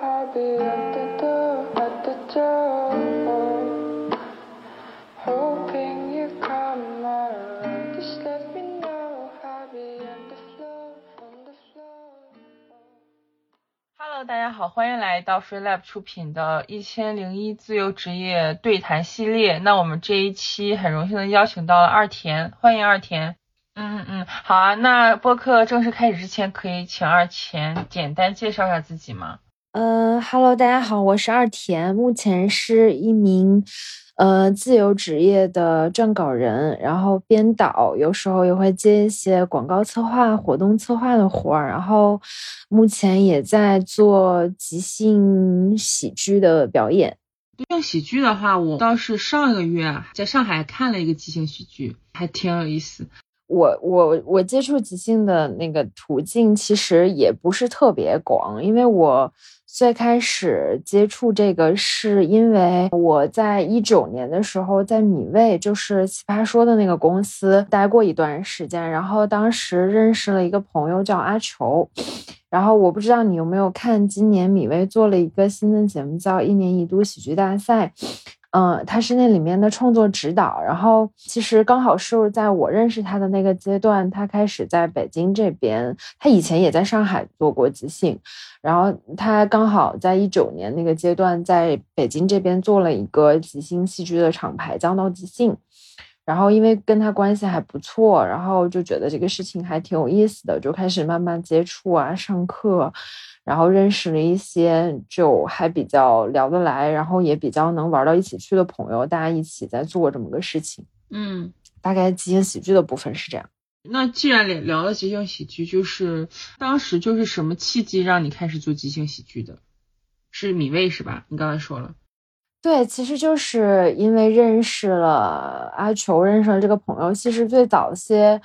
Hello，大家好，欢迎来到 Free Lab 出品的《一千零一自由职业对谈系列》。那我们这一期很荣幸的邀请到了二田，欢迎二田。嗯嗯，好啊。那播客正式开始之前，可以请二田简单介绍一下自己吗？呃哈喽，大家好，我是二田，目前是一名呃自由职业的撰稿人，然后编导，有时候也会接一些广告策划、活动策划的活儿，然后目前也在做即兴喜剧的表演。即兴喜剧的话，我倒是上个月啊，在上海看了一个即兴喜剧，还挺有意思。我我我接触即兴的那个途径其实也不是特别广，因为我最开始接触这个是因为我在一九年的时候在米未，就是奇葩说的那个公司待过一段时间，然后当时认识了一个朋友叫阿球，然后我不知道你有没有看，今年米未做了一个新的节目叫一年一度喜剧大赛。嗯，他是那里面的创作指导，然后其实刚好是在我认识他的那个阶段，他开始在北京这边，他以前也在上海做过即兴，然后他刚好在一九年那个阶段在北京这边做了一个即兴戏剧的厂牌叫闹即兴，然后因为跟他关系还不错，然后就觉得这个事情还挺有意思的，就开始慢慢接触啊，上课。然后认识了一些就还比较聊得来，然后也比较能玩到一起去的朋友，大家一起在做这么个事情。嗯，大概即兴喜剧的部分是这样。那既然聊聊了即兴喜剧，就是当时就是什么契机让你开始做即兴喜剧的？是米未是吧？你刚才说了。对，其实就是因为认识了阿球，认识了这个朋友。其实最早些。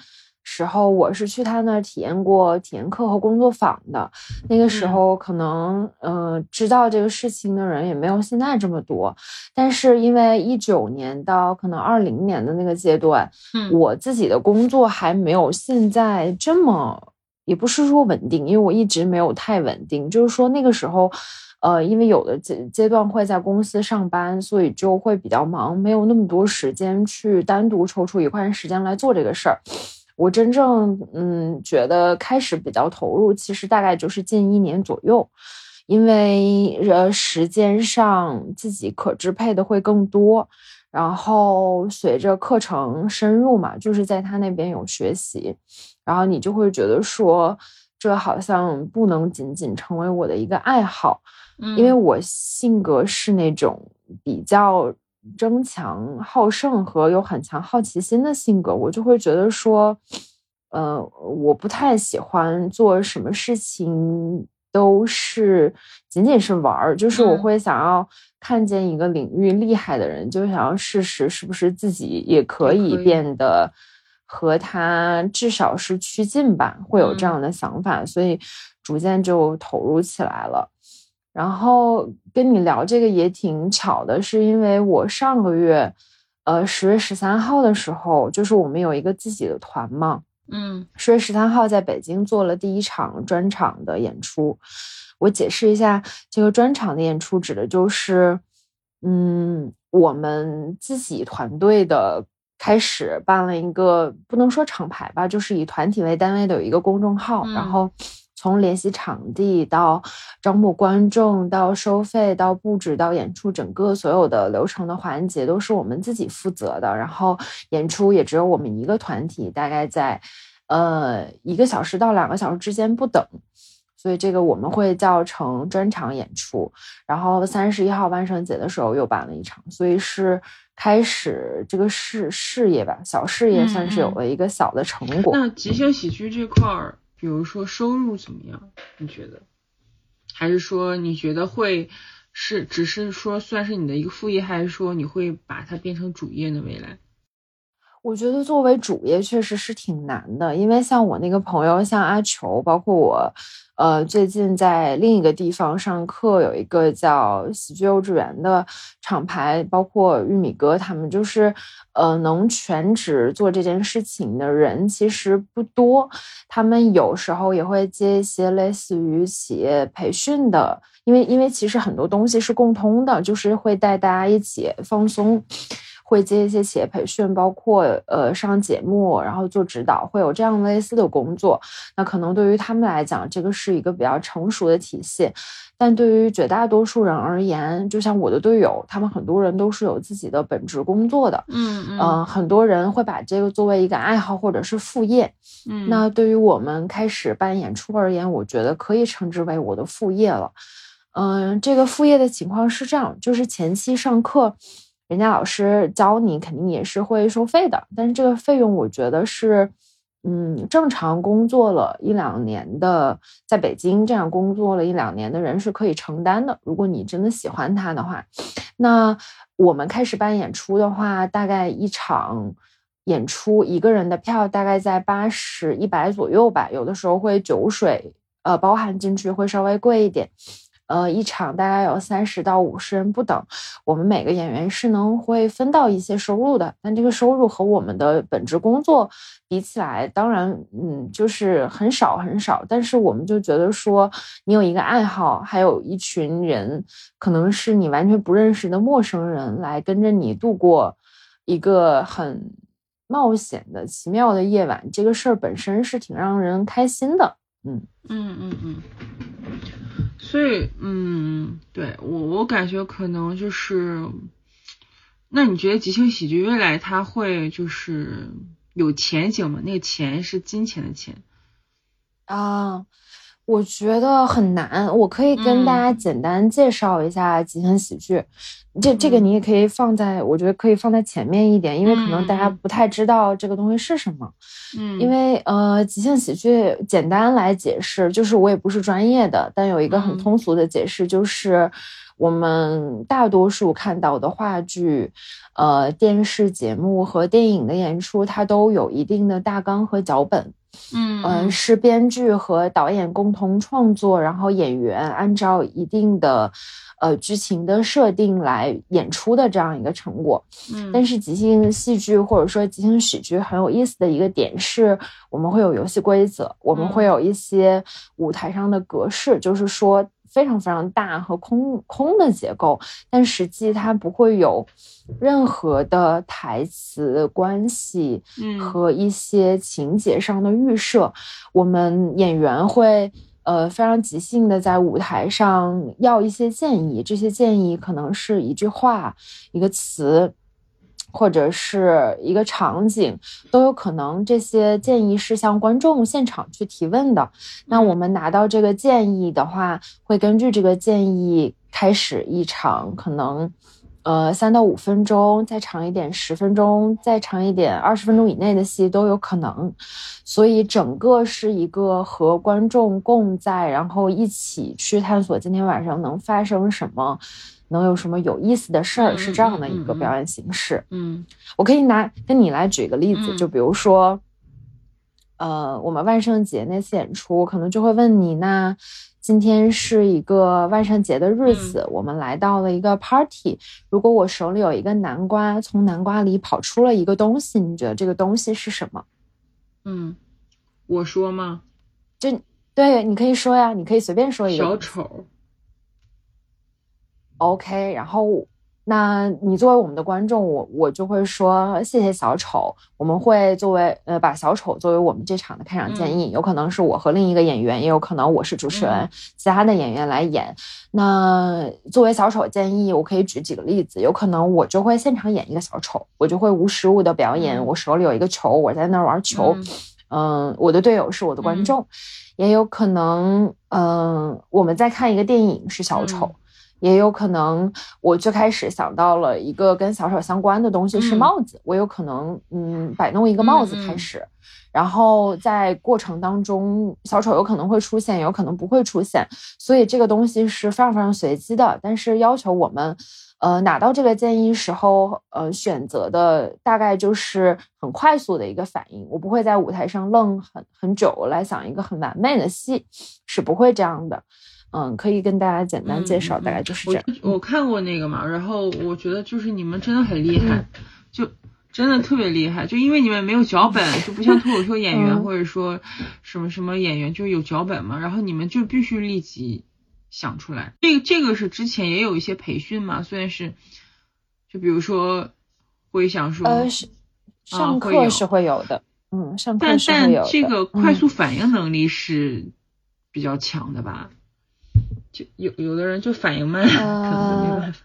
时候我是去他那儿体验过体验课和工作坊的，那个时候可能呃知道这个事情的人也没有现在这么多，但是因为一九年到可能二零年的那个阶段，嗯，我自己的工作还没有现在这么，也不是说稳定，因为我一直没有太稳定，就是说那个时候，呃，因为有的阶阶段会在公司上班，所以就会比较忙，没有那么多时间去单独抽出一块时间来做这个事儿。我真正嗯觉得开始比较投入，其实大概就是近一年左右，因为呃时间上自己可支配的会更多，然后随着课程深入嘛，就是在他那边有学习，然后你就会觉得说这好像不能仅仅成为我的一个爱好，因为我性格是那种比较。争强好胜和有很强好奇心的性格，我就会觉得说，呃，我不太喜欢做什么事情都是仅仅是玩儿，就是我会想要看见一个领域厉害的人，就想要试试是不是自己也可以。变得和他至少是趋近吧，会有这样的想法，所以逐渐就投入起来了。然后跟你聊这个也挺巧的，是因为我上个月，呃，十月十三号的时候，就是我们有一个自己的团嘛，嗯，十月十三号在北京做了第一场专场的演出。我解释一下，这个专场的演出指的就是，嗯，我们自己团队的开始办了一个不能说厂牌吧，就是以团体为单位的有一个公众号，然后。从联系场地到招募观众，到收费，到布置，到演出，整个所有的流程的环节都是我们自己负责的。然后演出也只有我们一个团体，大概在呃一个小时到两个小时之间不等。所以这个我们会叫成专场演出。然后三十一号万圣节的时候又办了一场，所以是开始这个事事业吧，小事业算是有了一个小的成果。那即兴喜剧这块儿。比如说收入怎么样？你觉得？还是说你觉得会是只是说算是你的一个副业，还是说你会把它变成主业呢？未来？我觉得作为主业确实是挺难的，因为像我那个朋友，像阿球，包括我，呃，最近在另一个地方上课，有一个叫喜剧幼稚园的厂牌，包括玉米哥他们，就是呃，能全职做这件事情的人其实不多。他们有时候也会接一些类似于企业培训的，因为因为其实很多东西是共通的，就是会带大家一起放松。会接一些企业培训，包括呃上节目，然后做指导，会有这样类似的工作。那可能对于他们来讲，这个是一个比较成熟的体系。但对于绝大多数人而言，就像我的队友，他们很多人都是有自己的本职工作的。嗯嗯，很多人会把这个作为一个爱好或者是副业。嗯，那对于我们开始办演出而言，我觉得可以称之为我的副业了。嗯，这个副业的情况是这样，就是前期上课。人家老师教你肯定也是会收费的，但是这个费用我觉得是，嗯，正常工作了一两年的，在北京这样工作了一两年的人是可以承担的。如果你真的喜欢他的话，那我们开始办演出的话，大概一场演出一个人的票大概在八十一百左右吧，有的时候会酒水呃包含进去会稍微贵一点。呃，一场大概有三十到五十人不等，我们每个演员是能会分到一些收入的，但这个收入和我们的本职工作比起来，当然，嗯，就是很少很少。但是我们就觉得说，你有一个爱好，还有一群人，可能是你完全不认识的陌生人，来跟着你度过一个很冒险的奇妙的夜晚，这个事儿本身是挺让人开心的。嗯嗯嗯嗯。所以，嗯，对我，我感觉可能就是，那你觉得即兴喜剧未来它会就是有前景吗？那个钱是金钱的钱啊？我觉得很难，我可以跟大家简单介绍一下即兴喜剧。这这个你也可以放在，我觉得可以放在前面一点，因为可能大家不太知道这个东西是什么。嗯，因为呃，即兴喜剧简单来解释，就是我也不是专业的，但有一个很通俗的解释，就是我们大多数看到的话剧、呃电视节目和电影的演出，它都有一定的大纲和脚本。嗯嗯，是编剧和导演共同创作，然后演员按照一定的呃剧情的设定来演出的这样一个成果。嗯，但是即兴戏剧或者说即兴喜剧很有意思的一个点是，我们会有游戏规则，我们会有一些舞台上的格式，就是说。非常非常大和空空的结构，但实际它不会有任何的台词关系和一些情节上的预设。我们演员会呃非常即兴的在舞台上要一些建议，这些建议可能是一句话、一个词。或者是一个场景都有可能，这些建议是向观众现场去提问的。那我们拿到这个建议的话，会根据这个建议开始一场可能，呃，三到五分钟，再长一点十分钟，再长一点二十分钟以内的戏都有可能。所以整个是一个和观众共在，然后一起去探索今天晚上能发生什么。能有什么有意思的事儿？是这样的一个表演形式。嗯，我可以拿跟你来举个例子，就比如说，呃，我们万圣节那次演出，可能就会问你，那今天是一个万圣节的日子，我们来到了一个 party。如果我手里有一个南瓜，从南瓜里跑出了一个东西，你觉得这个东西是什么？嗯，我说吗？就对，你可以说呀，你可以随便说一个小丑。OK，然后，那你作为我们的观众，我我就会说谢谢小丑。我们会作为呃把小丑作为我们这场的开场建议，有可能是我和另一个演员，也有可能我是主持人，其他的演员来演。那作为小丑建议，我可以举几个例子，有可能我就会现场演一个小丑，我就会无实物的表演，我手里有一个球，我在那儿玩球。嗯，我的队友是我的观众，也有可能，嗯，我们在看一个电影是小丑。也有可能，我最开始想到了一个跟小丑相关的东西是帽子，我有可能嗯摆弄一个帽子开始，然后在过程当中，小丑有可能会出现，有可能不会出现，所以这个东西是非常非常随机的，但是要求我们，呃，拿到这个建议时候，呃，选择的大概就是很快速的一个反应，我不会在舞台上愣很很久来想一个很完美的戏，是不会这样的。嗯，可以跟大家简单介绍，大概就是这样。我看过那个嘛，然后我觉得就是你们真的很厉害，就真的特别厉害，就因为你们没有脚本，就不像脱口秀演员或者说什么什么演员就有脚本嘛，然后你们就必须立即。想出来，这个这个是之前也有一些培训嘛，虽然是，就比如说会想说，呃，是上课是会有的，嗯，上课是会有但但这个快速反应能力是比较强的吧？就有有的人就反应慢，可能没办法。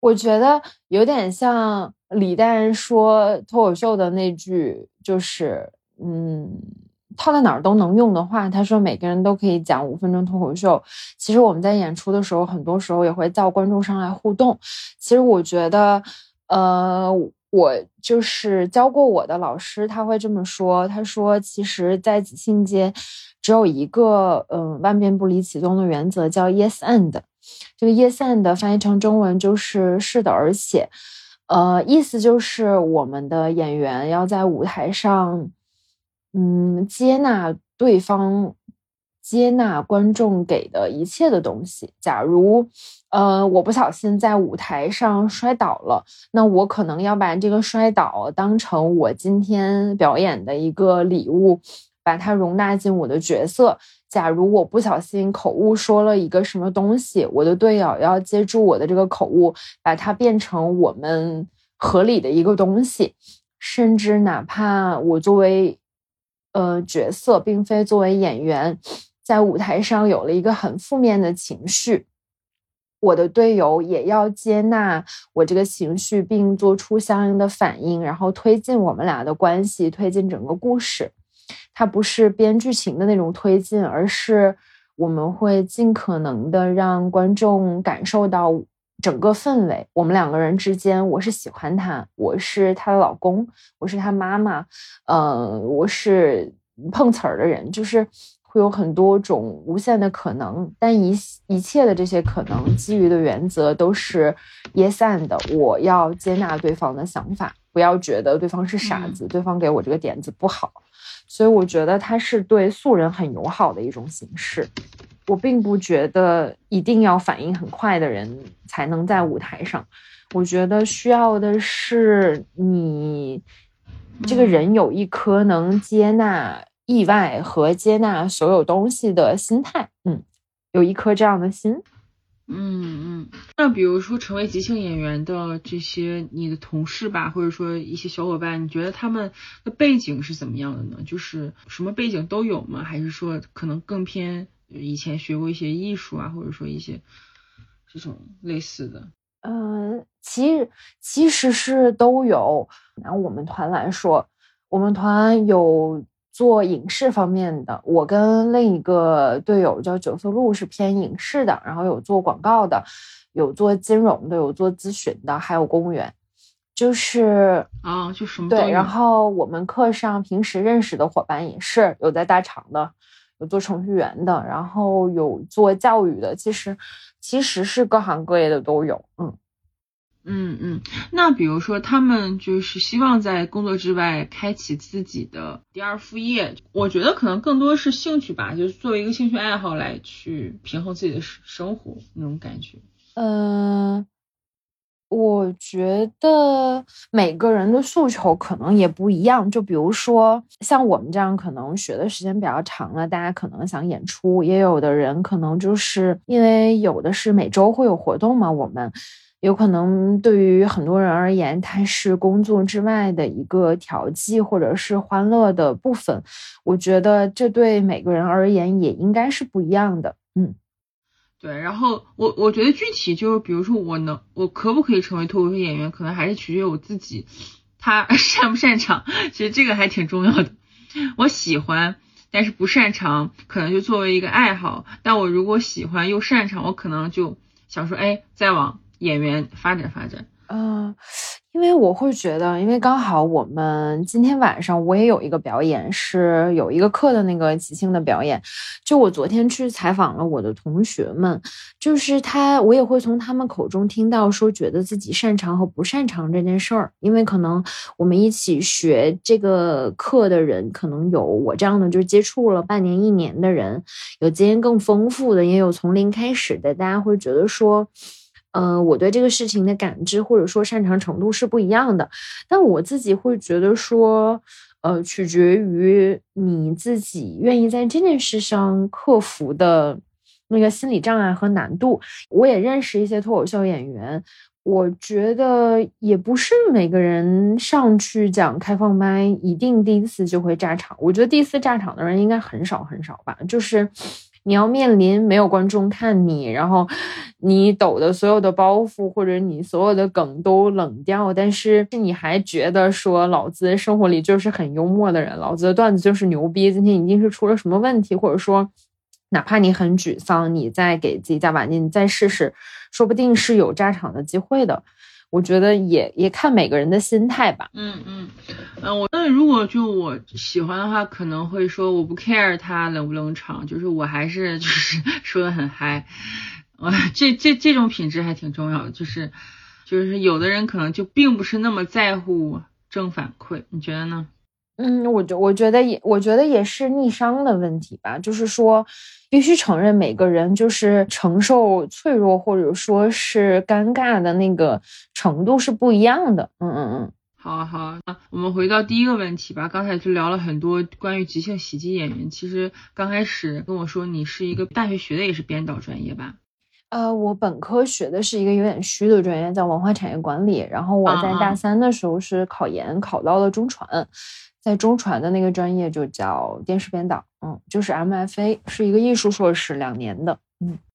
我觉得有点像李诞说脱口秀的那句，就是嗯。套在哪儿都能用的话，他说每个人都可以讲五分钟脱口秀。其实我们在演出的时候，很多时候也会叫观众上来互动。其实我觉得，呃，我就是教过我的老师，他会这么说。他说，其实，在即兴间只有一个，嗯，万变不离其宗的原则，叫 yes and。这个 yes and 翻译成中文就是是的，而且，呃，意思就是我们的演员要在舞台上。嗯，接纳对方，接纳观众给的一切的东西。假如，呃，我不小心在舞台上摔倒了，那我可能要把这个摔倒当成我今天表演的一个礼物，把它容纳进我的角色。假如我不小心口误说了一个什么东西，我的队友要接住我的这个口误，把它变成我们合理的一个东西。甚至哪怕我作为呃，角色并非作为演员，在舞台上有了一个很负面的情绪，我的队友也要接纳我这个情绪，并做出相应的反应，然后推进我们俩的关系，推进整个故事。它不是编剧情的那种推进，而是我们会尽可能的让观众感受到。整个氛围，我们两个人之间，我是喜欢他，我是他的老公，我是他妈妈，呃，我是碰瓷儿的人，就是会有很多种无限的可能，但一一切的这些可能，基于的原则都是 yes and，我要接纳对方的想法，不要觉得对方是傻子，对方给我这个点子不好，所以我觉得它是对素人很友好的一种形式。我并不觉得一定要反应很快的人才能在舞台上，我觉得需要的是你这个人有一颗能接纳意外和接纳所有东西的心态，嗯，有一颗这样的心，嗯嗯。那比如说成为即兴演员的这些你的同事吧，或者说一些小伙伴，你觉得他们的背景是怎么样的呢？就是什么背景都有吗？还是说可能更偏？以前学过一些艺术啊，或者说一些这种类似的，嗯，其其实是都有。拿我们团来说，我们团有做影视方面的，我跟另一个队友叫九色鹿是偏影视的，然后有做广告的，有做金融的，有做咨询的，还有公务员，就是啊，就什么对。然后我们课上平时认识的伙伴也是有在大厂的。有做程序员的，然后有做教育的，其实其实是各行各业的都有，嗯嗯嗯。那比如说他们就是希望在工作之外开启自己的第二副业，我觉得可能更多是兴趣吧，就是作为一个兴趣爱好来去平衡自己的生活那种感觉，嗯。我觉得每个人的诉求可能也不一样，就比如说像我们这样，可能学的时间比较长了，大家可能想演出；也有的人可能就是因为有的是每周会有活动嘛，我们有可能对于很多人而言，它是工作之外的一个调剂或者是欢乐的部分。我觉得这对每个人而言也应该是不一样的，嗯。对，然后我我觉得具体就是，比如说我能，我可不可以成为脱口秀演员，可能还是取决于我自己，他 擅不擅长，其实这个还挺重要的。我喜欢，但是不擅长，可能就作为一个爱好。但我如果喜欢又擅长，我可能就想说，哎，再往演员发展发展。嗯，因为我会觉得，因为刚好我们今天晚上我也有一个表演，是有一个课的那个即兴的表演。就我昨天去采访了我的同学们，就是他，我也会从他们口中听到说，觉得自己擅长和不擅长这件事儿。因为可能我们一起学这个课的人，可能有我这样的，就是接触了半年、一年的人，有经验更丰富的，也有从零开始的。大家会觉得说。呃，我对这个事情的感知或者说擅长程度是不一样的，但我自己会觉得说，呃，取决于你自己愿意在这件事上克服的那个心理障碍和难度。我也认识一些脱口秀演员，我觉得也不是每个人上去讲开放麦一定第一次就会炸场。我觉得第一次炸场的人应该很少很少吧，就是。你要面临没有观众看你，然后你抖的所有的包袱或者你所有的梗都冷掉，但是你还觉得说老子生活里就是很幽默的人，老子的段子就是牛逼，今天一定是出了什么问题，或者说哪怕你很沮丧，你再给自己加把劲，你再试试，说不定是有炸场的机会的。我觉得也也看每个人的心态吧。嗯嗯嗯，我那如果就我喜欢的话，可能会说我不 care 他冷不冷场，就是我还是就是 说的很嗨。啊，这这这种品质还挺重要的，就是就是有的人可能就并不是那么在乎正反馈，你觉得呢？嗯，我觉我觉得也，我觉得也是逆商的问题吧。就是说，必须承认每个人就是承受脆弱或者说是尴尬的那个程度是不一样的。嗯嗯嗯，好啊好啊。我们回到第一个问题吧。刚才就聊了很多关于即兴喜剧演员。其实刚开始跟我说你是一个大学学的也是编导专业吧？呃，我本科学的是一个有点虚的专业，叫文化产业管理。然后我在大三的时候是考研考到了中传。在中传的那个专业就叫电视编导，嗯，就是 MFA，是一个艺术硕士，两年的，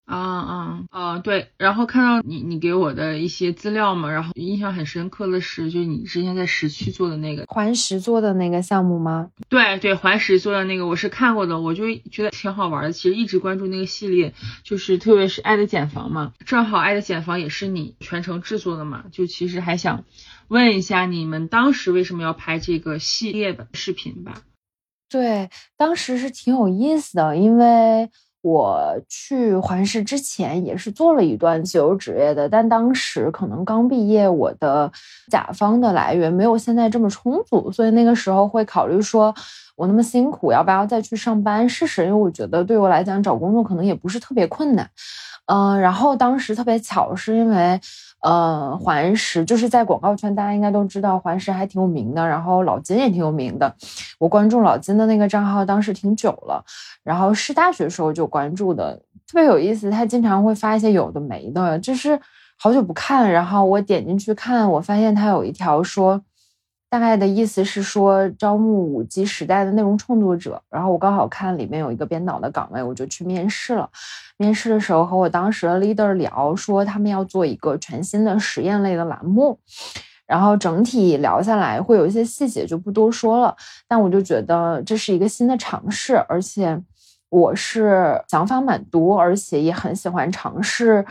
啊啊啊！对，然后看到你你给我的一些资料嘛，然后印象很深刻的是，就是你之前在石区做的那个环石做的那个项目吗？对对，环石做的那个我是看过的，我就觉得挺好玩的。其实一直关注那个系列，就是特别是《爱的茧房》嘛，正好《爱的茧房》也是你全程制作的嘛，就其实还想问一下你们当时为什么要拍这个系列的视频吧？对，当时是挺有意思的，因为。我去环视之前也是做了一段自由职业的，但当时可能刚毕业，我的甲方的来源没有现在这么充足，所以那个时候会考虑说，我那么辛苦，要不要再去上班试试？因为我觉得对我来讲找工作可能也不是特别困难。嗯，然后当时特别巧，是因为。呃，环石就是在广告圈，大家应该都知道，环石还挺有名的。然后老金也挺有名的，我关注老金的那个账号，当时挺久了。然后是大学时候就关注的，特别有意思。他经常会发一些有的没的，就是好久不看。然后我点进去看，我发现他有一条说。大概的意思是说招募五 G 时代的内容创作者，然后我刚好看里面有一个编导的岗位，我就去面试了。面试的时候和我当时的 leader 聊，说他们要做一个全新的实验类的栏目，然后整体聊下来会有一些细节就不多说了，但我就觉得这是一个新的尝试，而且我是想法蛮多，而且也很喜欢尝试。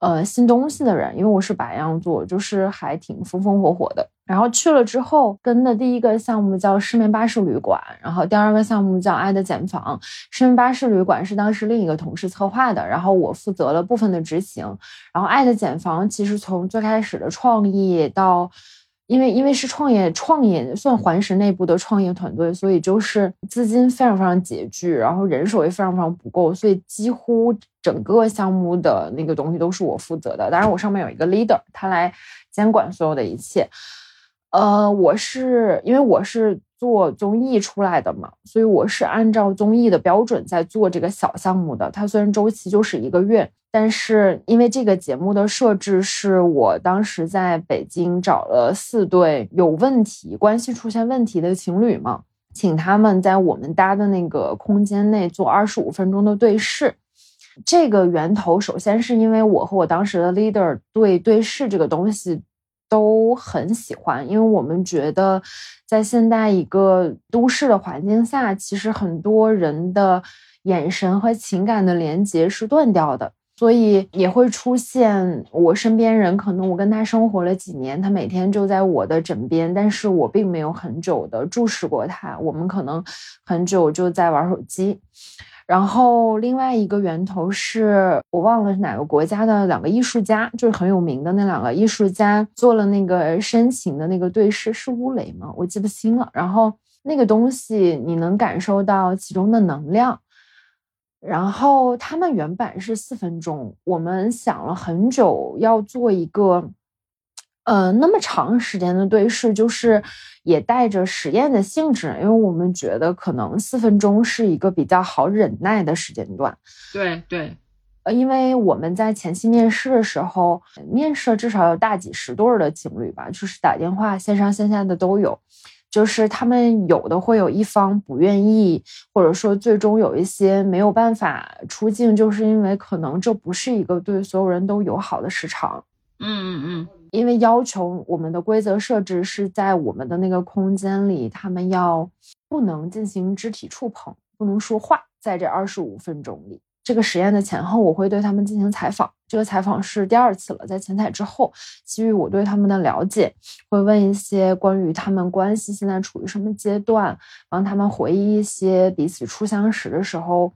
呃，新东西的人，因为我是白羊座，就是还挺风风火火的。然后去了之后，跟的第一个项目叫失眠巴士旅馆，然后第二个项目叫爱的茧房。失眠巴士旅馆是当时另一个同事策划的，然后我负责了部分的执行。然后爱的茧房其实从最开始的创意到。因为因为是创业创业算环石内部的创业团队，所以就是资金非常非常拮据，然后人手也非常非常不够，所以几乎整个项目的那个东西都是我负责的。当然，我上面有一个 leader，他来监管所有的一切。呃，我是因为我是做综艺出来的嘛，所以我是按照综艺的标准在做这个小项目的。它虽然周期就是一个月。但是因为这个节目的设置是我当时在北京找了四对有问题、关系出现问题的情侣嘛，请他们在我们搭的那个空间内做二十五分钟的对视。这个源头首先是因为我和我当时的 leader 对对视这个东西都很喜欢，因为我们觉得在现在一个都市的环境下，其实很多人的眼神和情感的连接是断掉的。所以也会出现我身边人，可能我跟他生活了几年，他每天就在我的枕边，但是我并没有很久的注视过他，我们可能很久就在玩手机。然后另外一个源头是我忘了是哪个国家的两个艺术家，就是很有名的那两个艺术家做了那个深情的那个对视，是乌雷吗？我记不清了。然后那个东西你能感受到其中的能量。然后他们原版是四分钟，我们想了很久要做一个，呃，那么长时间的对视，就是也带着实验的性质，因为我们觉得可能四分钟是一个比较好忍耐的时间段。对对，呃，因为我们在前期面试的时候，面试至少有大几十对儿的情侣吧，就是打电话线上线下的都有。就是他们有的会有一方不愿意，或者说最终有一些没有办法出镜，就是因为可能这不是一个对所有人都友好的时长。嗯嗯嗯，因为要求我们的规则设置是在我们的那个空间里，他们要不能进行肢体触碰，不能说话，在这二十五分钟里。这个实验的前后，我会对他们进行采访。这个采访是第二次了，在前采之后，基于我对他们的了解，会问一些关于他们关系现在处于什么阶段，帮他们回忆一些彼此初相识的时候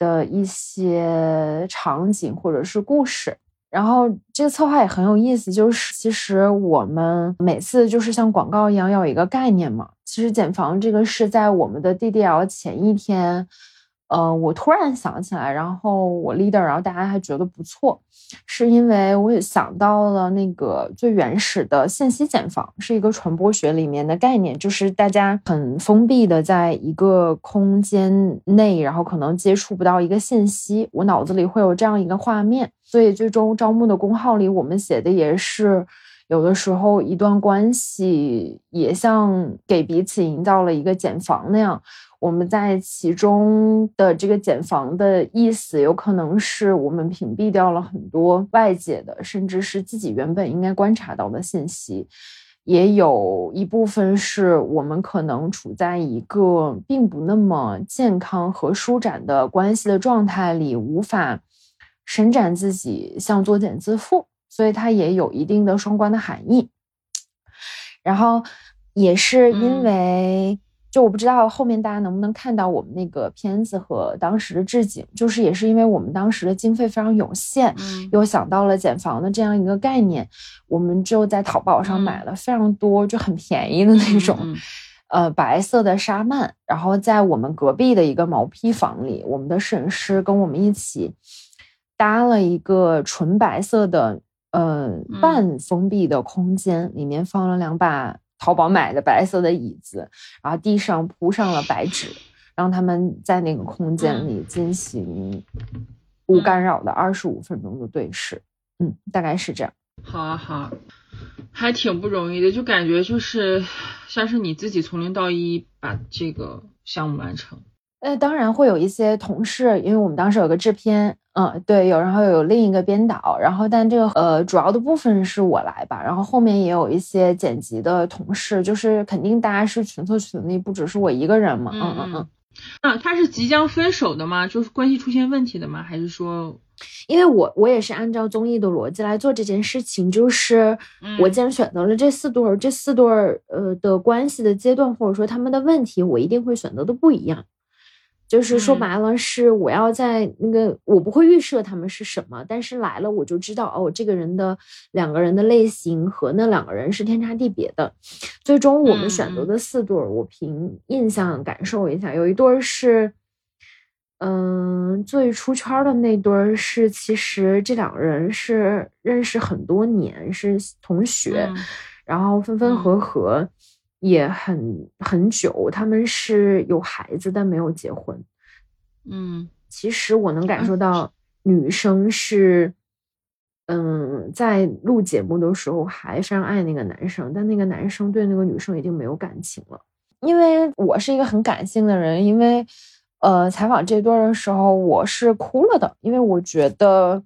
的一些场景或者是故事。然后这个策划也很有意思，就是其实我们每次就是像广告一样要有一个概念嘛。其实减房这个是在我们的 DDL 前一天。呃，我突然想起来，然后我 leader，然后大家还觉得不错，是因为我也想到了那个最原始的信息茧房，是一个传播学里面的概念，就是大家很封闭的在一个空间内，然后可能接触不到一个信息，我脑子里会有这样一个画面，所以最终招募的公号里，我们写的也是。有的时候，一段关系也像给彼此营造了一个茧房那样，我们在其中的这个茧房的意思，有可能是我们屏蔽掉了很多外界的，甚至是自己原本应该观察到的信息，也有一部分是我们可能处在一个并不那么健康和舒展的关系的状态里，无法伸展自己，像作茧自缚。所以它也有一定的双关的含义，然后也是因为，就我不知道后面大家能不能看到我们那个片子和当时的置景，就是也是因为我们当时的经费非常有限，又想到了减房的这样一个概念，我们就在淘宝上买了非常多就很便宜的那种，呃白色的纱幔，然后在我们隔壁的一个毛坯房里，我们的摄影师跟我们一起搭了一个纯白色的。呃，半封闭的空间里面放了两把淘宝买的白色的椅子，然后地上铺上了白纸，让他们在那个空间里进行无干扰的二十五分钟的对视。嗯，大概是这样。好啊，好，还挺不容易的，就感觉就是像是你自己从零到一把这个项目完成。呃，当然会有一些同事，因为我们当时有个制片，嗯，对，有，然后有另一个编导，然后但这个呃主要的部分是我来吧，然后后面也有一些剪辑的同事，就是肯定大家是群策群力，不只是我一个人嘛，嗯嗯嗯。啊，他是即将分手的吗？就是关系出现问题的吗？还是说，因为我我也是按照综艺的逻辑来做这件事情，就是我既然选择了这四对儿，这四对儿呃的关系的阶段，或者说他们的问题，我一定会选择的不一样。就是说白了，是我要在那个，我不会预设他们是什么，但是来了我就知道哦，这个人的两个人的类型和那两个人是天差地别的。最终我们选择的四对儿，我凭印象感受一下，有一对儿是，嗯，最出圈的那对儿是，其实这两个人是认识很多年，是同学，然后分分合合。也很很久，他们是有孩子但没有结婚。嗯，其实我能感受到女生是，嗯，在录节目的时候还非常爱那个男生，但那个男生对那个女生已经没有感情了。因为我是一个很感性的人，因为呃，采访这段的时候我是哭了的，因为我觉得。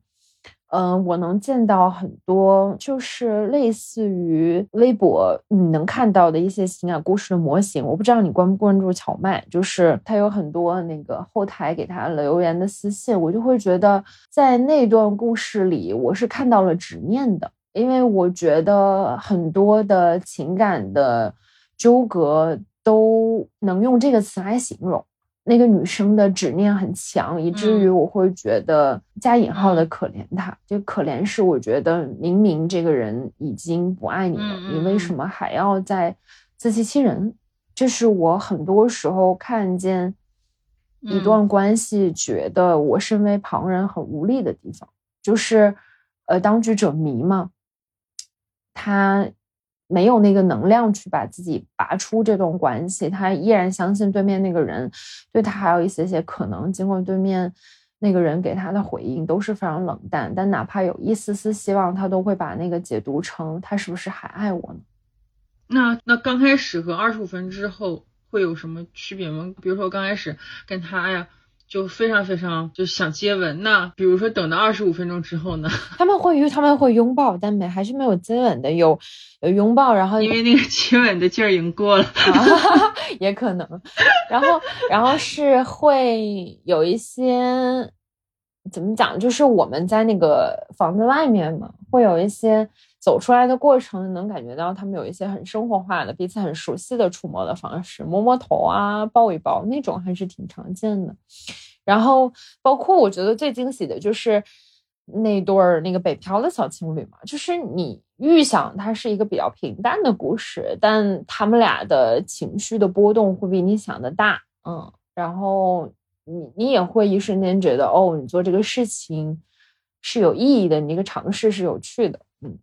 嗯，我能见到很多，就是类似于微博你能看到的一些情感故事的模型。我不知道你关不关注荞麦，就是他有很多那个后台给他留言的私信，我就会觉得在那段故事里，我是看到了执念的，因为我觉得很多的情感的纠葛都能用这个词来形容。那个女生的执念很强，以至于我会觉得加引号的可怜她。就可怜是我觉得明明这个人已经不爱你了，你为什么还要再自欺欺人？这是我很多时候看见一段关系，觉得我身为旁人很无力的地方，就是呃当局者迷嘛，他。没有那个能量去把自己拔出这段关系，他依然相信对面那个人对他还有一些些可能。尽管对面那个人给他的回应都是非常冷淡，但哪怕有一丝丝希望，他都会把那个解读成他是不是还爱我呢？那那刚开始和二十五分之后会有什么区别吗？比如说刚开始跟他呀。就非常非常就想接吻，那比如说等到二十五分钟之后呢？他们会他们会拥抱，但没还是没有接吻的，有有拥抱，然后因为那个接吻的劲儿已经过了，也可能，然后然后是会有一些怎么讲，就是我们在那个房子外面嘛，会有一些。走出来的过程，能感觉到他们有一些很生活化的、彼此很熟悉的触摸的方式，摸摸头啊，抱一抱那种还是挺常见的。然后，包括我觉得最惊喜的就是那对儿那个北漂的小情侣嘛，就是你预想它是一个比较平淡的故事，但他们俩的情绪的波动会比你想的大，嗯，然后你你也会一瞬间觉得，哦，你做这个事情是有意义的，你这个尝试是有趣的，嗯。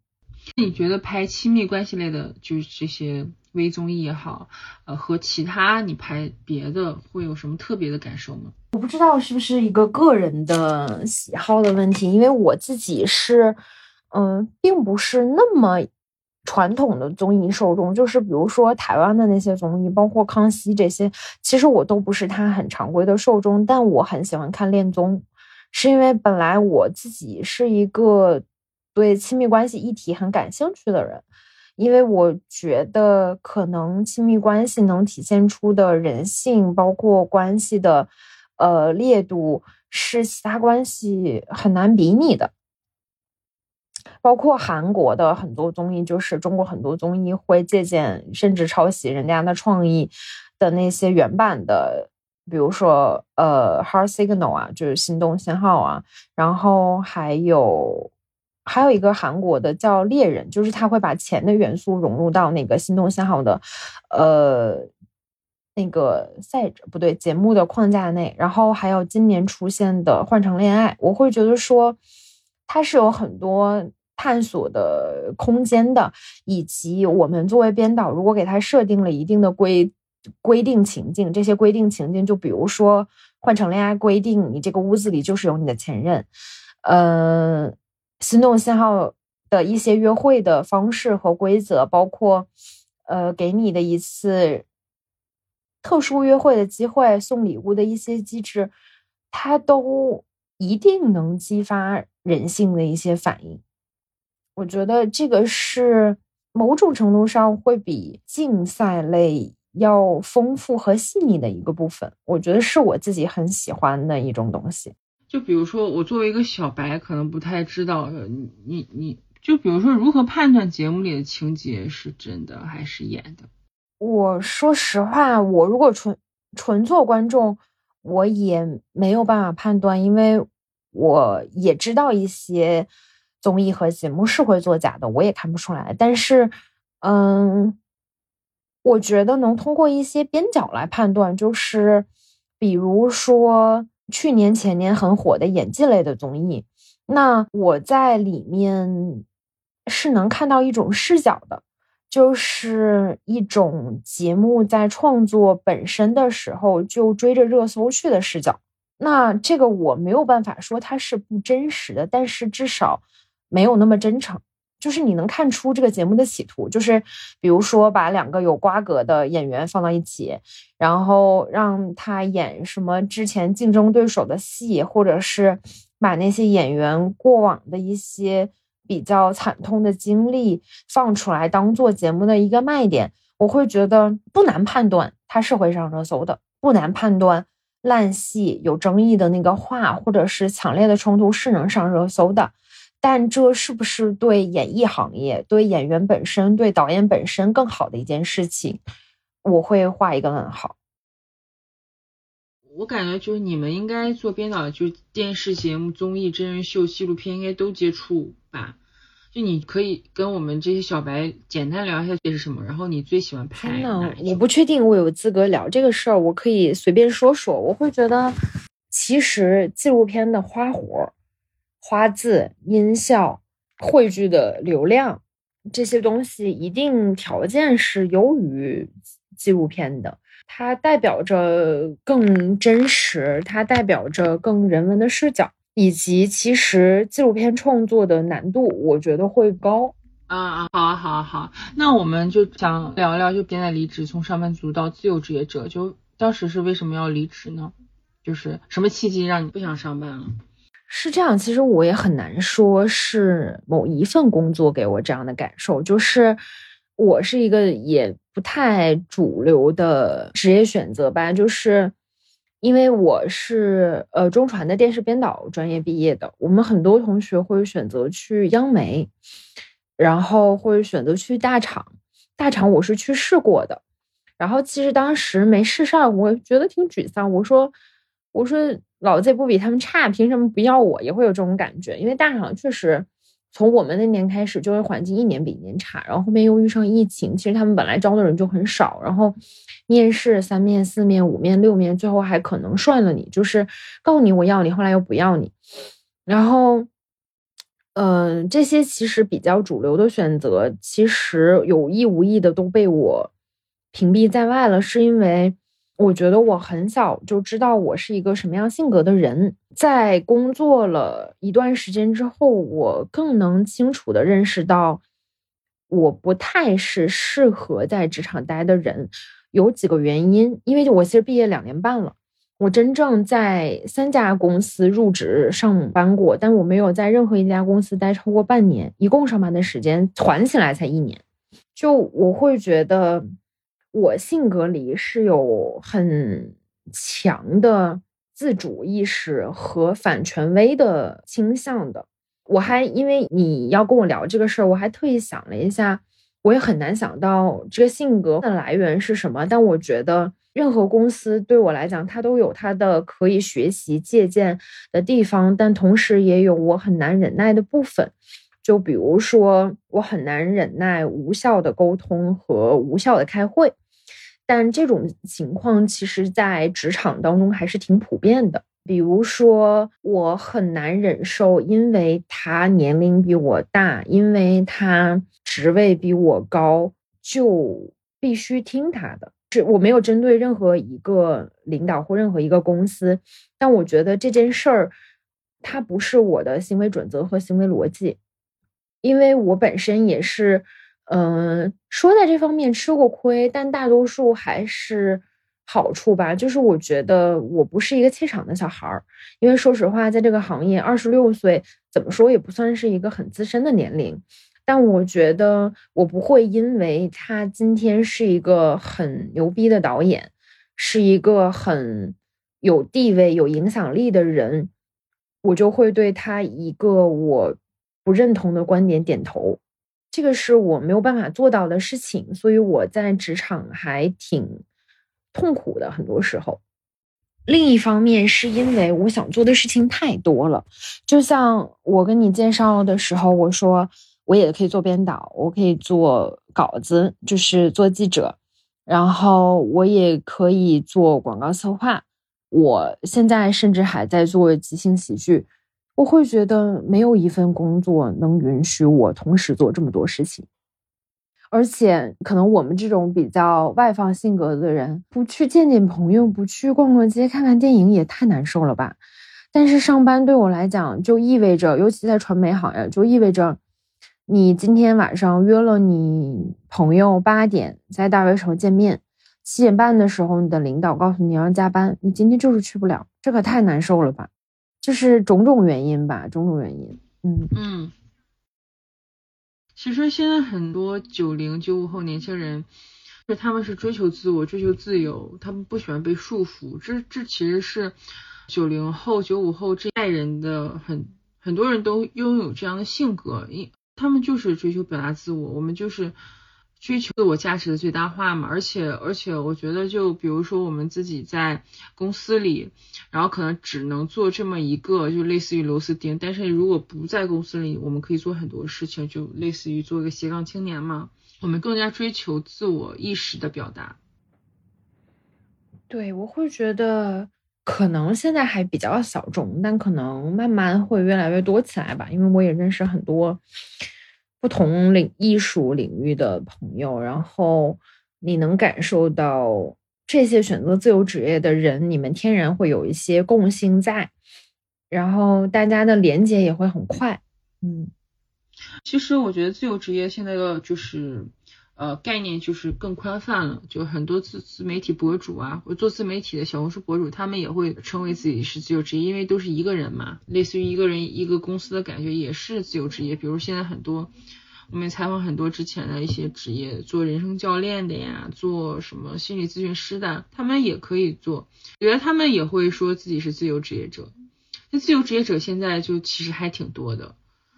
那你觉得拍亲密关系类的，就是这些微综艺也好，呃，和其他你拍别的会有什么特别的感受吗？我不知道是不是一个个人的喜好的问题，因为我自己是，嗯，并不是那么传统的综艺受众，就是比如说台湾的那些综艺，包括康熙这些，其实我都不是他很常规的受众，但我很喜欢看恋综，是因为本来我自己是一个。对亲密关系议题很感兴趣的人，因为我觉得可能亲密关系能体现出的人性，包括关系的呃烈度，是其他关系很难比拟的。包括韩国的很多综艺，就是中国很多综艺会借鉴甚至抄袭人家的创意的那些原版的，比如说呃《Heart Signal》啊，就是心动信号啊，然后还有。还有一个韩国的叫猎人，就是他会把钱的元素融入到那个心动信号的，呃，那个赛不对节目的框架内。然后还有今年出现的换成恋爱，我会觉得说它是有很多探索的空间的，以及我们作为编导，如果给他设定了一定的规规定情境，这些规定情境就比如说换成恋爱规定，你这个屋子里就是有你的前任，嗯。心动信号的一些约会的方式和规则，包括，呃，给你的一次特殊约会的机会，送礼物的一些机制，它都一定能激发人性的一些反应。我觉得这个是某种程度上会比竞赛类要丰富和细腻的一个部分。我觉得是我自己很喜欢的一种东西。就比如说，我作为一个小白，可能不太知道，你你你就比如说，如何判断节目里的情节是真的还是演的？我说实话，我如果纯纯做观众，我也没有办法判断，因为我也知道一些综艺和节目是会作假的，我也看不出来。但是，嗯，我觉得能通过一些边角来判断，就是比如说。去年前年很火的演技类的综艺，那我在里面是能看到一种视角的，就是一种节目在创作本身的时候就追着热搜去的视角。那这个我没有办法说它是不真实的，但是至少没有那么真诚。就是你能看出这个节目的企图，就是比如说把两个有瓜葛的演员放到一起，然后让他演什么之前竞争对手的戏，或者是把那些演员过往的一些比较惨痛的经历放出来，当做节目的一个卖点，我会觉得不难判断它是会上热搜的，不难判断烂戏有争议的那个话或者是强烈的冲突是能上热搜的。但这是不是对演艺行业、对演员本身、对导演本身更好的一件事情？我会画一个问号。我感觉就是你们应该做编导，就是电视节目、综艺、真人秀、纪录片应该都接触吧？就你可以跟我们这些小白简单聊一下这是什么，然后你最喜欢拍天哪？我不确定我有资格聊这个事儿，我可以随便说说。我会觉得，其实纪录片的花活。花字、音效、汇聚的流量这些东西，一定条件是优于纪录片的。它代表着更真实，它代表着更人文的视角，以及其实纪录片创作的难度，我觉得会高。啊啊，好啊，好啊，好。那我们就想聊聊，就现在离职，从上班族到自由职业者，就当时是为什么要离职呢？就是什么契机让你不想上班了？是这样，其实我也很难说是某一份工作给我这样的感受，就是我是一个也不太主流的职业选择吧，就是因为我是呃中传的电视编导专业毕业的，我们很多同学会选择去央媒，然后会选择去大厂，大厂我是去试过的，然后其实当时没试上，我觉得挺沮丧，我说我说。老子也不比他们差，凭什么不要我？也会有这种感觉，因为大厂确实从我们那年开始，就业环境一年比一年差，然后后面又遇上疫情，其实他们本来招的人就很少，然后面试三面、四面、五面、六面，最后还可能涮了你，就是告你我要你，后来又不要你，然后，嗯，这些其实比较主流的选择，其实有意无意的都被我屏蔽在外了，是因为。我觉得我很小就知道我是一个什么样性格的人，在工作了一段时间之后，我更能清楚的认识到，我不太是适合在职场待的人。有几个原因，因为我其实毕业两年半了，我真正在三家公司入职上班过，但我没有在任何一家公司待超过半年，一共上班的时间团起来才一年。就我会觉得。我性格里是有很强的自主意识和反权威的倾向的。我还因为你要跟我聊这个事儿，我还特意想了一下，我也很难想到这个性格的来源是什么。但我觉得任何公司对我来讲，它都有它的可以学习借鉴的地方，但同时也有我很难忍耐的部分。就比如说，我很难忍耐无效的沟通和无效的开会。但这种情况其实，在职场当中还是挺普遍的。比如说，我很难忍受，因为他年龄比我大，因为他职位比我高，就必须听他的。是我没有针对任何一个领导或任何一个公司，但我觉得这件事儿，它不是我的行为准则和行为逻辑，因为我本身也是。嗯，说在这方面吃过亏，但大多数还是好处吧。就是我觉得我不是一个怯场的小孩儿，因为说实话，在这个行业，二十六岁怎么说也不算是一个很资深的年龄。但我觉得我不会因为他今天是一个很牛逼的导演，是一个很有地位、有影响力的人，我就会对他一个我不认同的观点点头。这个是我没有办法做到的事情，所以我在职场还挺痛苦的，很多时候。另一方面，是因为我想做的事情太多了。就像我跟你介绍的时候，我说我也可以做编导，我可以做稿子，就是做记者，然后我也可以做广告策划。我现在甚至还在做即兴喜剧。我会觉得没有一份工作能允许我同时做这么多事情，而且可能我们这种比较外放性格的人，不去见见朋友，不去逛逛街、看看电影也太难受了吧？但是上班对我来讲，就意味着，尤其在传媒行业，就意味着你今天晚上约了你朋友八点在大悦城见面，七点半的时候你的领导告诉你要加班，你今天就是去不了，这可太难受了吧？就是种种原因吧，种种原因。嗯嗯，其实现在很多九零九五后年轻人，就他们是追求自我、追求自由，他们不喜欢被束缚。这这其实是九零后、九五后这代人的很很多人都拥有这样的性格，因他们就是追求表达自我，我们就是。追求自我价值的最大化嘛，而且而且我觉得，就比如说我们自己在公司里，然后可能只能做这么一个，就类似于螺丝钉。但是如果不在公司里，我们可以做很多事情，就类似于做一个斜杠青年嘛。我们更加追求自我意识的表达。对，我会觉得可能现在还比较小众，但可能慢慢会越来越多起来吧。因为我也认识很多。不同领艺术领域的朋友，然后你能感受到这些选择自由职业的人，你们天然会有一些共性在，然后大家的连接也会很快。嗯，其实我觉得自由职业现在的就是呃概念就是更宽泛了，就很多自自媒体博主啊，或做自媒体的小红书博主，他们也会称为自己是自由职业，因为都是一个人嘛，类似于一个人一个公司的感觉，也是自由职业。比如现在很多。我们采访很多之前的一些职业，做人生教练的呀，做什么心理咨询师的，他们也可以做。觉得他们也会说自己是自由职业者。那自由职业者现在就其实还挺多的，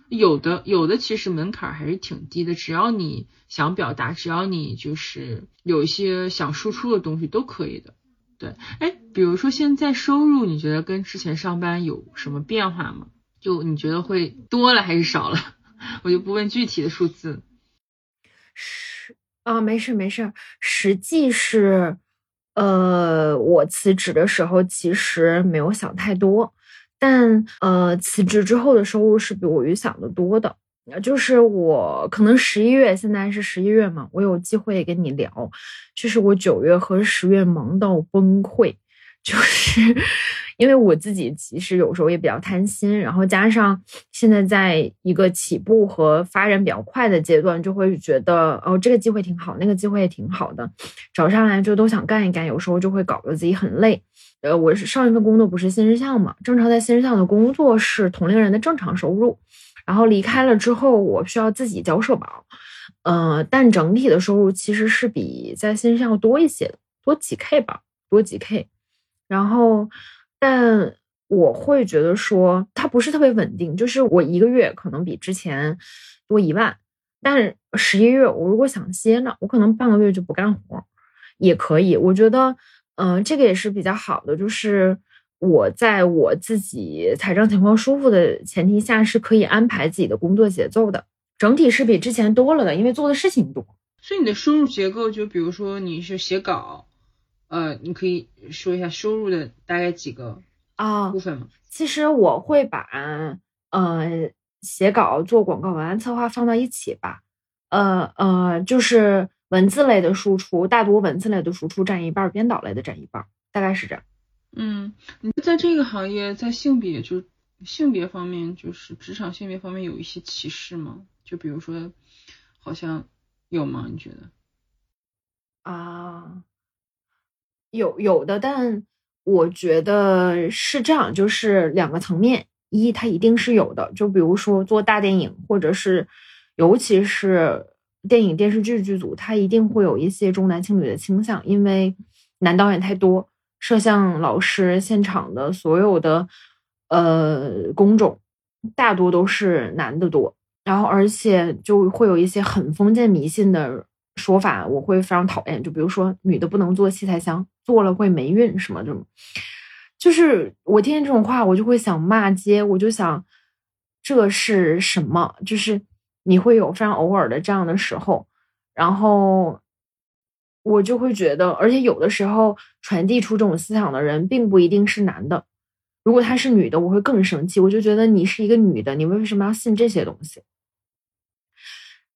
有的有的其实门槛还是挺低的，只要你想表达，只要你就是有一些想输出的东西都可以的。对，哎，比如说现在收入，你觉得跟之前上班有什么变化吗？就你觉得会多了还是少了？我就不问具体的数字，是啊，没事没事，实际是，呃，我辞职的时候其实没有想太多，但呃，辞职之后的收入是比我预想的多的，就是我可能十一月现在是十一月嘛，我有机会跟你聊，就是我九月和十月忙到崩溃，就是。因为我自己其实有时候也比较贪心，然后加上现在在一个起步和发展比较快的阶段，就会觉得哦，这个机会挺好，那个机会也挺好的，找上来就都想干一干，有时候就会搞得自己很累。呃，我是上一份工作不是新日向嘛，正常在新日向的工作是同龄人的正常收入，然后离开了之后，我需要自己交社保，呃，但整体的收入其实是比在新日向多一些的，多几 K 吧，多几 K，然后。但我会觉得说它不是特别稳定，就是我一个月可能比之前多一万，但十一月我如果想歇呢，我可能半个月就不干活也可以。我觉得，嗯，这个也是比较好的，就是我在我自己财政情况舒服的前提下，是可以安排自己的工作节奏的。整体是比之前多了的，因为做的事情多。所以你的收入结构，就比如说你是写稿。呃，你可以说一下收入的大概几个啊部分吗？其实我会把呃写稿、做广告文案策划放到一起吧。呃呃，就是文字类的输出，大多文字类的输出占一半，编导类的占一半，大概是这样。嗯，你在这个行业，在性别就性别方面，就是职场性别方面有一些歧视吗？就比如说，好像有吗？你觉得？啊。有有的，但我觉得是这样，就是两个层面。一，它一定是有的，就比如说做大电影，或者是尤其是电影电视剧剧组，它一定会有一些重男轻女的倾向，因为男导演太多，摄像老师、现场的所有的呃工种大多都是男的多，然后而且就会有一些很封建迷信的。说法我会非常讨厌，就比如说女的不能做器材箱，做了会霉运什么这种，就是我听见这种话，我就会想骂街，我就想这是什么？就是你会有非常偶尔的这样的时候，然后我就会觉得，而且有的时候传递出这种思想的人并不一定是男的，如果她是女的，我会更生气，我就觉得你是一个女的，你为什么要信这些东西？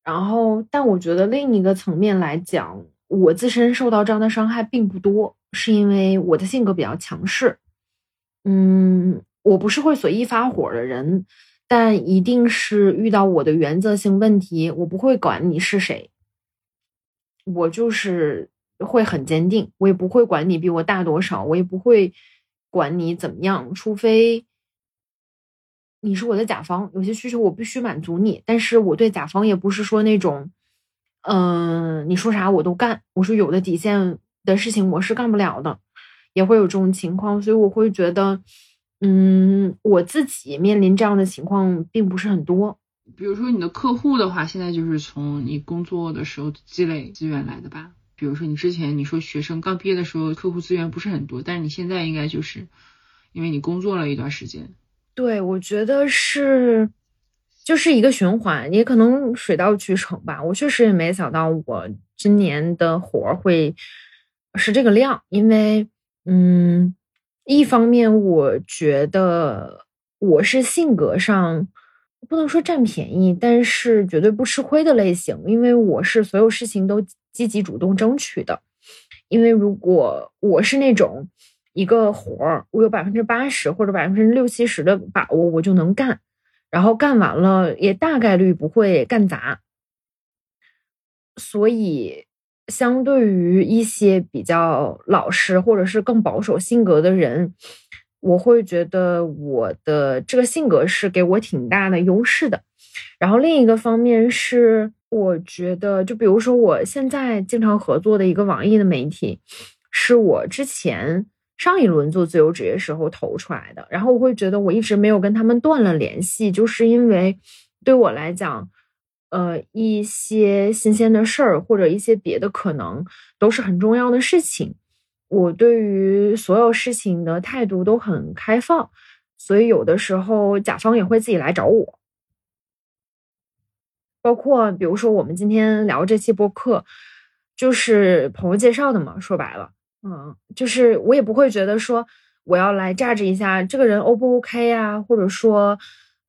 然后，但我觉得另一个层面来讲，我自身受到这样的伤害并不多，是因为我的性格比较强势。嗯，我不是会随意发火的人，但一定是遇到我的原则性问题，我不会管你是谁，我就是会很坚定，我也不会管你比我大多少，我也不会管你怎么样，除非你是我的甲方，有些需求我必须满足你，但是我对甲方也不是说那种，嗯，你说啥我都干，我说有的底线的事情我是干不了的，也会有这种情况，所以我会觉得，嗯，我自己面临这样的情况并不是很多。比如说你的客户的话，现在就是从你工作的时候积累资源来的吧？比如说你之前你说学生刚毕业的时候客户资源不是很多，但是你现在应该就是因为你工作了一段时间。对，我觉得是，就是一个循环，也可能水到渠成吧。我确实也没想到我今年的活儿会是这个量，因为，嗯，一方面我觉得我是性格上不能说占便宜，但是绝对不吃亏的类型，因为我是所有事情都积极主动争取的。因为如果我是那种。一个活儿，我有百分之八十或者百分之六七十的把握，我就能干。然后干完了，也大概率不会干砸。所以，相对于一些比较老实或者是更保守性格的人，我会觉得我的这个性格是给我挺大的优势的。然后另一个方面是，我觉得，就比如说我现在经常合作的一个网易的媒体，是我之前。上一轮做自由职业时候投出来的，然后我会觉得我一直没有跟他们断了联系，就是因为对我来讲，呃，一些新鲜的事儿或者一些别的可能都是很重要的事情。我对于所有事情的态度都很开放，所以有的时候甲方也会自己来找我，包括比如说我们今天聊这期播客，就是朋友介绍的嘛，说白了。嗯，就是我也不会觉得说我要来榨着一下这个人 O 不 OK 呀，或者说，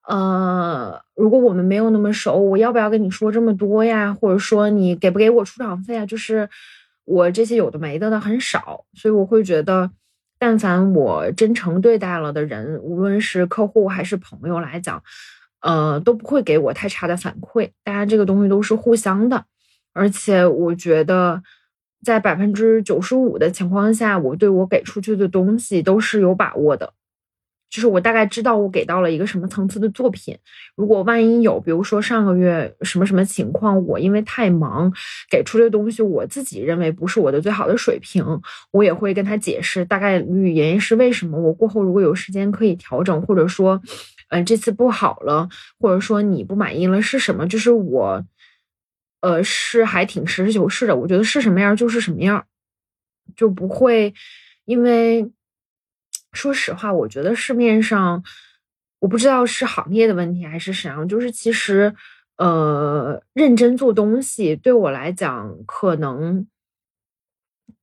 呃，如果我们没有那么熟，我要不要跟你说这么多呀？或者说你给不给我出场费啊？就是我这些有的没的的很少，所以我会觉得，但凡我真诚对待了的人，无论是客户还是朋友来讲，呃，都不会给我太差的反馈。大家这个东西都是互相的，而且我觉得。在百分之九十五的情况下，我对我给出去的东西都是有把握的，就是我大概知道我给到了一个什么层次的作品。如果万一有，比如说上个月什么什么情况，我因为太忙给出的东西，我自己认为不是我的最好的水平，我也会跟他解释大概率原因是为什么。我过后如果有时间可以调整，或者说，嗯，这次不好了，或者说你不满意了是什么，就是我。呃，是还挺实事求是的，我觉得是什么样就是什么样，就不会因为说实话，我觉得市面上我不知道是行业的问题还是什么，就是其实呃，认真做东西对我来讲，可能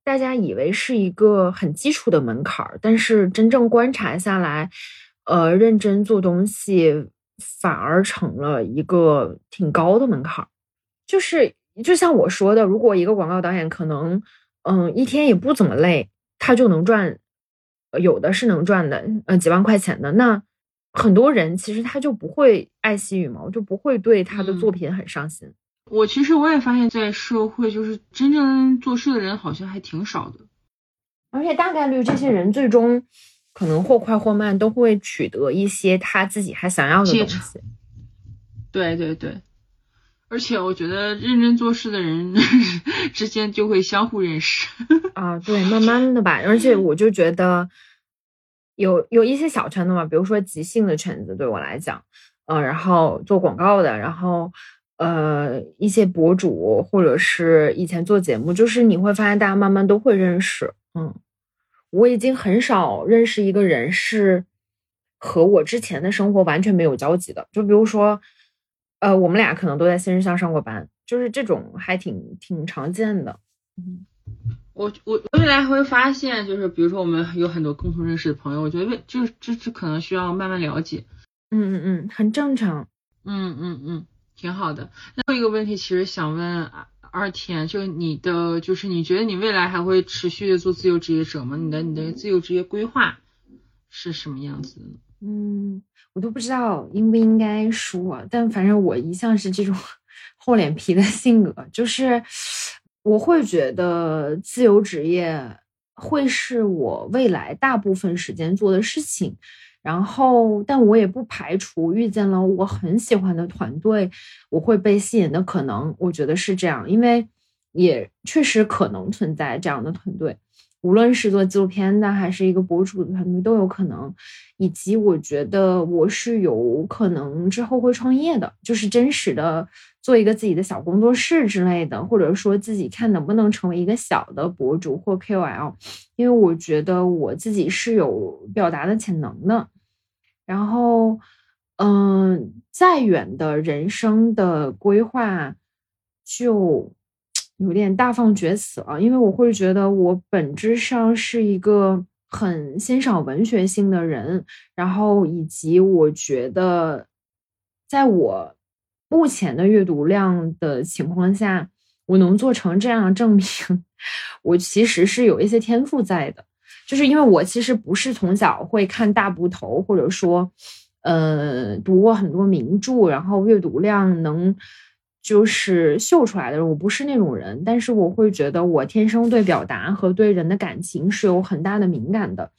大家以为是一个很基础的门槛儿，但是真正观察下来，呃，认真做东西反而成了一个挺高的门槛儿。就是就像我说的，如果一个广告导演可能，嗯，一天也不怎么累，他就能赚，有的是能赚的，呃，几万块钱的。那很多人其实他就不会爱惜羽毛，就不会对他的作品很上心。我其实我也发现，在社会就是真正做事的人好像还挺少的，而且大概率这些人最终可能或快或慢都会取得一些他自己还想要的东西。对对对。而且我觉得认真做事的人 之间就会相互认识啊，对，慢慢的吧。而且我就觉得有有一些小圈子嘛，比如说即兴的圈子，对我来讲，呃，然后做广告的，然后呃一些博主或者是以前做节目，就是你会发现大家慢慢都会认识。嗯，我已经很少认识一个人是和我之前的生活完全没有交集的，就比如说。呃，我们俩可能都在新日向上过班，就是这种还挺挺常见的。嗯，我我未来会发现，就是比如说我们有很多共同认识的朋友，我觉得就这这可能需要慢慢了解。嗯嗯嗯，很正常。嗯嗯嗯，挺好的。那一个问题，其实想问二天，就你的就是你觉得你未来还会持续的做自由职业者吗？你的你的自由职业规划是什么样子的？嗯。我都不知道应不应该说，但反正我一向是这种 厚脸皮的性格，就是我会觉得自由职业会是我未来大部分时间做的事情。然后，但我也不排除遇见了我很喜欢的团队，我会被吸引的可能。我觉得是这样，因为也确实可能存在这样的团队，无论是做纪录片的，还是一个博主的团队都有可能。以及我觉得我是有可能之后会创业的，就是真实的做一个自己的小工作室之类的，或者说自己看能不能成为一个小的博主或 KOL，因为我觉得我自己是有表达的潜能的。然后，嗯，再远的人生的规划就有点大放厥词了，因为我会觉得我本质上是一个很欣赏文学性的人，然后以及我觉得，在我目前的阅读量的情况下，我能做成这样，证明 我其实是有一些天赋在的。就是因为我其实不是从小会看大部头，或者说，呃，读过很多名著，然后阅读量能就是秀出来的人，我不是那种人。但是我会觉得我天生对表达和对人的感情是有很大的敏感的，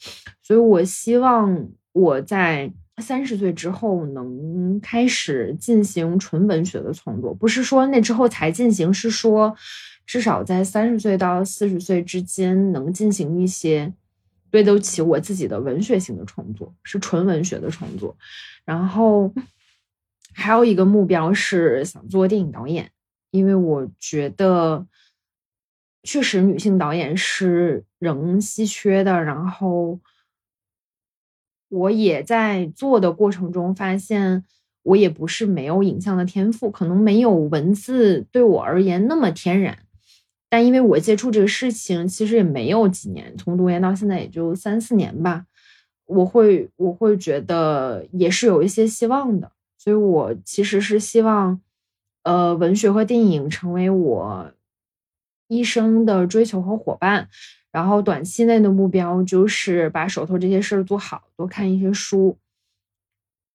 所以我希望我在三十岁之后能开始进行纯文学的创作，不是说那之后才进行，是说至少在三十岁到四十岁之间能进行一些。对得起我自己的文学性的创作，是纯文学的创作。然后还有一个目标是想做电影导演，因为我觉得确实女性导演是仍稀缺的。然后我也在做的过程中发现，我也不是没有影像的天赋，可能没有文字对我而言那么天然。但因为我接触这个事情，其实也没有几年，从读研到现在也就三四年吧。我会我会觉得也是有一些希望的，所以我其实是希望，呃，文学和电影成为我一生的追求和伙伴。然后短期内的目标就是把手头这些事儿做好，多看一些书，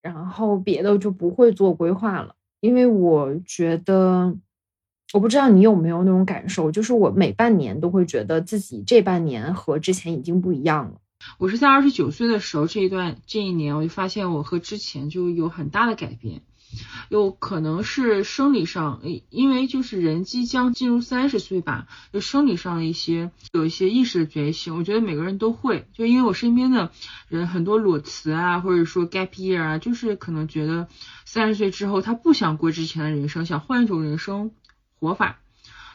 然后别的就不会做规划了，因为我觉得。我不知道你有没有那种感受，就是我每半年都会觉得自己这半年和之前已经不一样了。我是在二十九岁的时候，这一段这一年，我就发现我和之前就有很大的改变，有可能是生理上，因为就是人即将进入三十岁吧，就生理上的一些有一些意识的觉醒。我觉得每个人都会，就因为我身边的人很多裸辞啊，或者说 gap year 啊，就是可能觉得三十岁之后他不想过之前的人生，想换一种人生。活法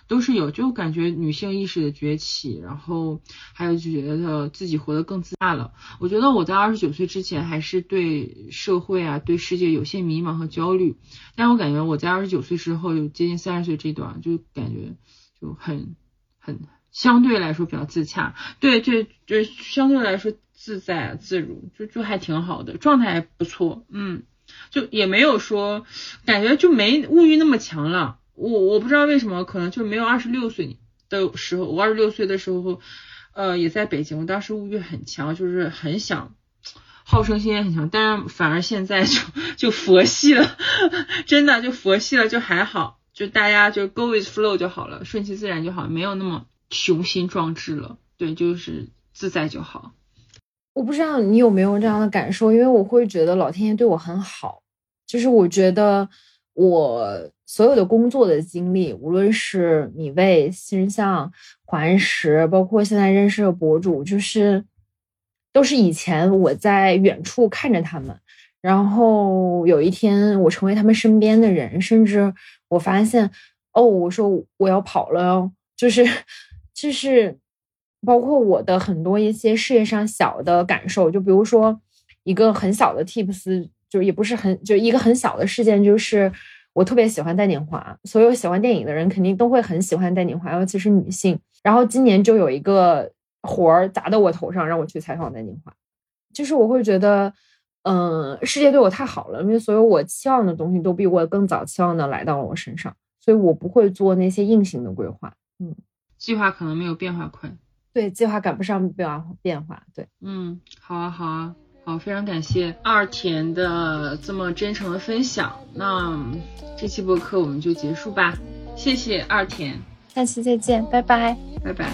都是有，就感觉女性意识的崛起，然后还有就觉得自己活得更自大了。我觉得我在二十九岁之前还是对社会啊、对世界有些迷茫和焦虑，但我感觉我在二十九岁之后，有接近三十岁这段，就感觉就很很相对来说比较自洽，对，就就相对来说自在自如，就就还挺好的，状态还不错，嗯，就也没有说感觉就没物欲那么强了。我我不知道为什么，可能就没有二十六岁的时候。我二十六岁的时候，呃，也在北京。我当时物欲很强，就是很想，好胜心也很强。但是反而现在就就佛系了，真的就佛系了，就还好，就大家就 go with flow 就好了，顺其自然就好，没有那么雄心壮志了。对，就是自在就好。我不知道你有没有这样的感受，因为我会觉得老天爷对我很好，就是我觉得。我所有的工作的经历，无论是米味、新人像、环石，包括现在认识的博主，就是都是以前我在远处看着他们，然后有一天我成为他们身边的人，甚至我发现，哦，我说我要跑了，就是就是包括我的很多一些事业上小的感受，就比如说一个很小的 tips。就也不是很，就一个很小的事件，就是我特别喜欢戴锦华，所有喜欢电影的人肯定都会很喜欢戴锦华，尤其是女性。然后今年就有一个活儿砸到我头上，让我去采访戴锦华，就是我会觉得，嗯，世界对我太好了，因为所有我期望的东西都比我更早期望的来到了我身上，所以我不会做那些硬性的规划。嗯，计划可能没有变化快，对，计划赶不上变化变化，对，嗯，好啊，好啊。好，非常感谢二田的这么真诚的分享，那这期播客我们就结束吧，谢谢二田。下期再见，拜拜拜拜。